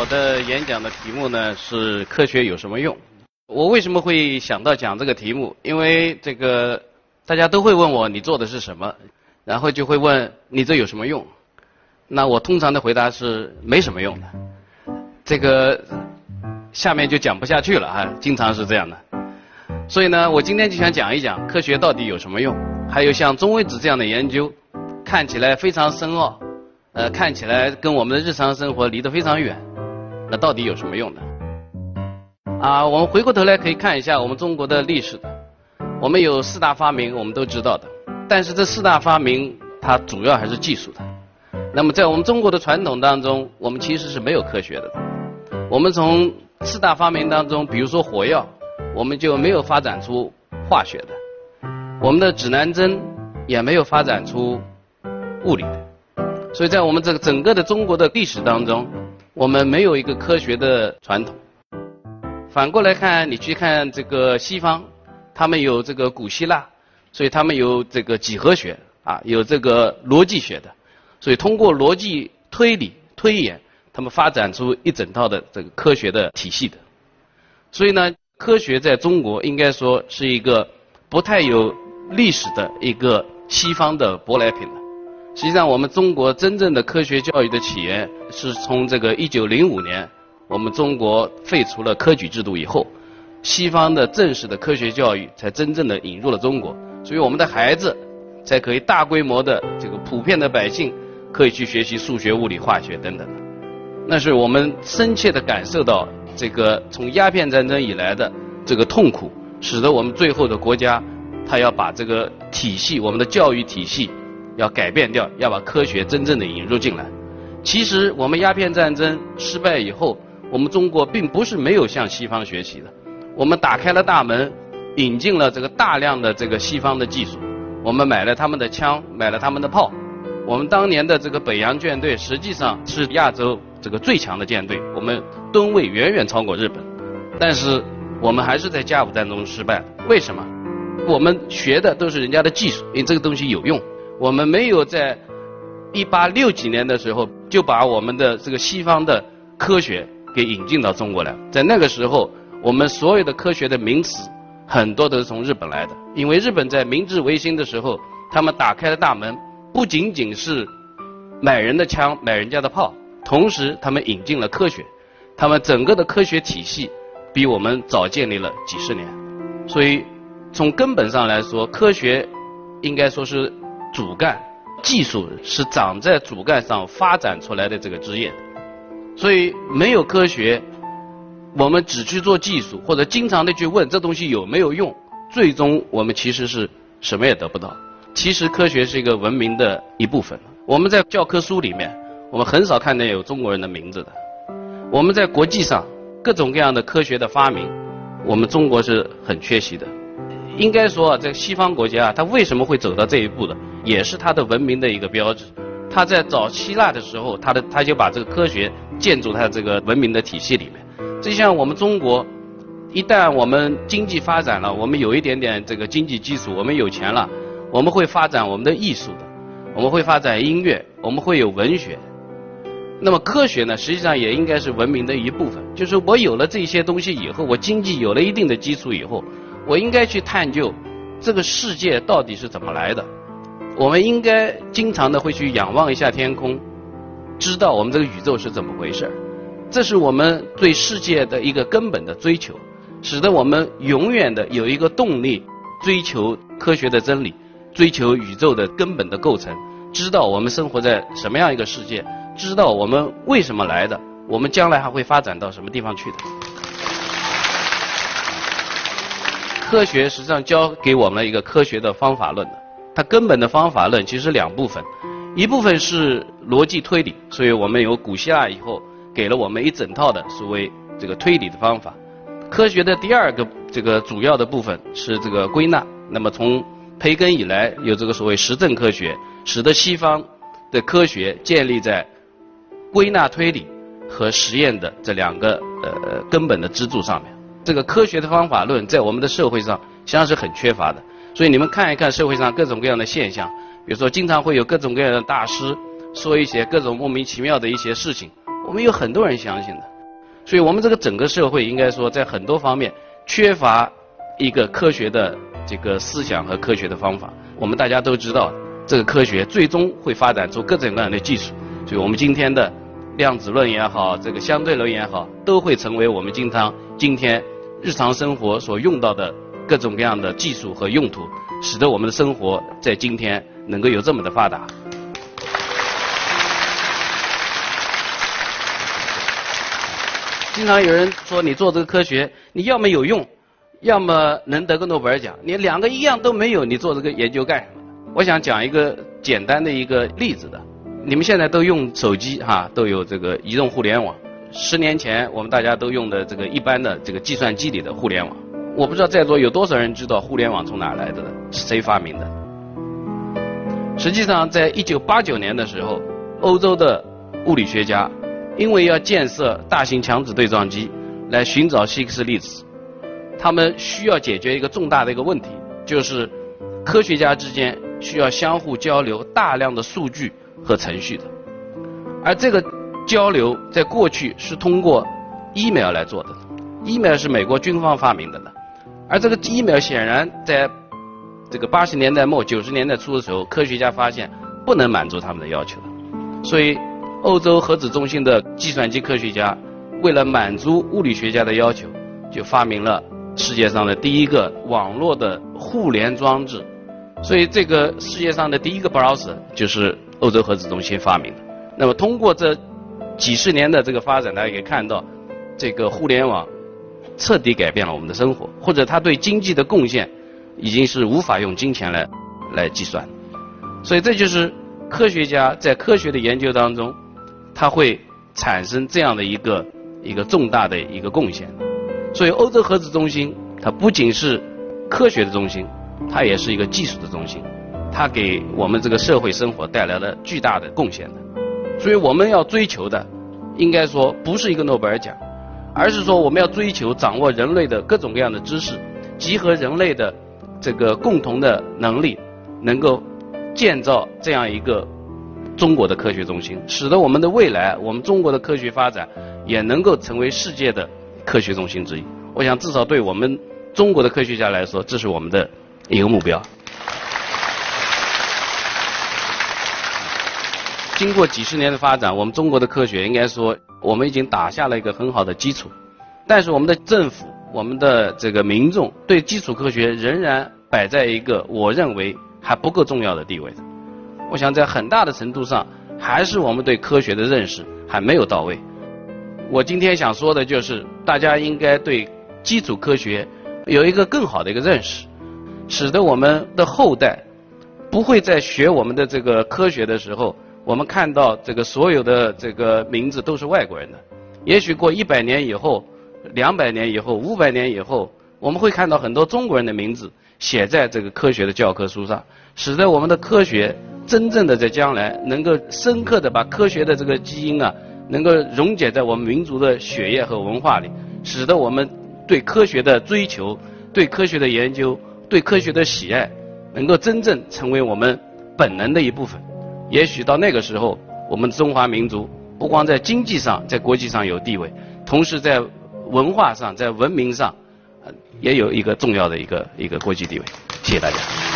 我的演讲的题目呢是科学有什么用？我为什么会想到讲这个题目？因为这个大家都会问我你做的是什么，然后就会问你这有什么用？那我通常的回答是没什么用的。这个下面就讲不下去了啊，经常是这样的。所以呢，我今天就想讲一讲科学到底有什么用，还有像中微子这样的研究，看起来非常深奥，呃，看起来跟我们的日常生活离得非常远，那到底有什么用呢？啊，我们回过头来可以看一下我们中国的历史的，我们有四大发明，我们都知道的，但是这四大发明它主要还是技术的。那么在我们中国的传统当中，我们其实是没有科学的。我们从四大发明当中，比如说火药。我们就没有发展出化学的，我们的指南针也没有发展出物理的，所以在我们这个整个的中国的历史当中，我们没有一个科学的传统。反过来看，你去看这个西方，他们有这个古希腊，所以他们有这个几何学啊，有这个逻辑学的，所以通过逻辑推理推演，他们发展出一整套的这个科学的体系的，所以呢。科学在中国应该说是一个不太有历史的一个西方的舶来品。实际上，我们中国真正的科学教育的起源是从这个1905年，我们中国废除了科举制度以后，西方的正式的科学教育才真正的引入了中国，所以我们的孩子才可以大规模的这个普遍的百姓可以去学习数学、物理、化学等等。那是我们深切的感受到。这个从鸦片战争以来的这个痛苦，使得我们最后的国家，他要把这个体系，我们的教育体系要改变掉，要把科学真正的引入进来。其实我们鸦片战争失败以后，我们中国并不是没有向西方学习的，我们打开了大门，引进了这个大量的这个西方的技术，我们买了他们的枪，买了他们的炮，我们当年的这个北洋舰队实际上是亚洲。这个最强的舰队，我们吨位远远超过日本，但是我们还是在甲午战中失败。为什么？我们学的都是人家的技术，因为这个东西有用。我们没有在一八六几年的时候就把我们的这个西方的科学给引进到中国来。在那个时候，我们所有的科学的名词很多都是从日本来的，因为日本在明治维新的时候，他们打开了大门，不仅仅是买人的枪、买人家的炮。同时，他们引进了科学，他们整个的科学体系比我们早建立了几十年，所以从根本上来说，科学应该说是主干，技术是长在主干上发展出来的这个枝叶。所以没有科学，我们只去做技术，或者经常的去问这东西有没有用，最终我们其实是什么也得不到。其实科学是一个文明的一部分，我们在教科书里面。我们很少看见有中国人的名字的。我们在国际上各种各样的科学的发明，我们中国是很缺席的。应该说，在西方国家，它为什么会走到这一步的，也是它的文明的一个标志。它在早希腊的时候，它的它就把这个科学建筑它这个文明的体系里面。就像我们中国，一旦我们经济发展了，我们有一点点这个经济基础，我们有钱了，我们会发展我们的艺术的，我们会发展音乐，我们会有文学。那么科学呢，实际上也应该是文明的一部分。就是我有了这些东西以后，我经济有了一定的基础以后，我应该去探究这个世界到底是怎么来的。我们应该经常的会去仰望一下天空，知道我们这个宇宙是怎么回事儿这是我们对世界的一个根本的追求，使得我们永远的有一个动力追求科学的真理，追求宇宙的根本的构成，知道我们生活在什么样一个世界。知道我们为什么来的，我们将来还会发展到什么地方去的？科学实际上教给我们一个科学的方法论，它根本的方法论其实两部分，一部分是逻辑推理，所以我们有古希腊以后给了我们一整套的所谓这个推理的方法。科学的第二个这个主要的部分是这个归纳，那么从培根以来有这个所谓实证科学，使得西方的科学建立在。归纳推理和实验的这两个呃根本的支柱上面，这个科学的方法论在我们的社会上实际上是很缺乏的。所以你们看一看社会上各种各样的现象，比如说经常会有各种各样的大师说一些各种莫名其妙的一些事情，我们有很多人相信的。所以我们这个整个社会应该说在很多方面缺乏一个科学的这个思想和科学的方法。我们大家都知道，这个科学最终会发展出各种各样的技术。所以我们今天的量子论也好，这个相对论也好，都会成为我们经常今天日常生活所用到的各种各样的技术和用途，使得我们的生活在今天能够有这么的发达。经常有人说你做这个科学，你要么有用，要么能得个诺贝尔奖。你两个一样都没有，你做这个研究干什么？我想讲一个简单的一个例子的。你们现在都用手机哈，都有这个移动互联网。十年前我们大家都用的这个一般的这个计算机里的互联网，我不知道在座有多少人知道互联网从哪来的，是谁发明的？实际上，在一九八九年的时候，欧洲的物理学家。因为要建设大型强子对撞机来寻找希克斯粒子，他们需要解决一个重大的一个问题，就是科学家之间需要相互交流大量的数据和程序的，而这个交流在过去是通过 email 来做的，email 是美国军方发明的的，而这个 email 显然在这个八十年代末九十年代初的时候，科学家发现不能满足他们的要求，所以。欧洲核子中心的计算机科学家为了满足物理学家的要求，就发明了世界上的第一个网络的互联装置。所以，这个世界上的第一个 browser 就是欧洲核子中心发明的。那么，通过这几十年的这个发展，大家可以看到，这个互联网彻底改变了我们的生活，或者它对经济的贡献已经是无法用金钱来来计算。所以，这就是科学家在科学的研究当中。它会产生这样的一个一个重大的一个贡献，所以欧洲核子中心它不仅是科学的中心，它也是一个技术的中心，它给我们这个社会生活带来了巨大的贡献的。所以我们要追求的，应该说不是一个诺贝尔奖，而是说我们要追求掌握人类的各种各样的知识，集合人类的这个共同的能力，能够建造这样一个。中国的科学中心，使得我们的未来，我们中国的科学发展也能够成为世界的科学中心之一。我想，至少对我们中国的科学家来说，这是我们的一个目标。经过几十年的发展，我们中国的科学应该说，我们已经打下了一个很好的基础。但是，我们的政府、我们的这个民众对基础科学仍然摆在一个我认为还不够重要的地位。我想在很大的程度上，还是我们对科学的认识还没有到位。我今天想说的就是，大家应该对基础科学有一个更好的一个认识，使得我们的后代不会在学我们的这个科学的时候，我们看到这个所有的这个名字都是外国人的。也许过一百年以后、两百年以后、五百年以后，我们会看到很多中国人的名字写在这个科学的教科书上，使得我们的科学。真正的在将来能够深刻的把科学的这个基因啊，能够溶解在我们民族的血液和文化里，使得我们对科学的追求、对科学的研究、对科学的喜爱，能够真正成为我们本能的一部分。也许到那个时候，我们中华民族不光在经济上、在国际上有地位，同时在文化上、在文明上，也有一个重要的一个一个国际地位。谢谢大家。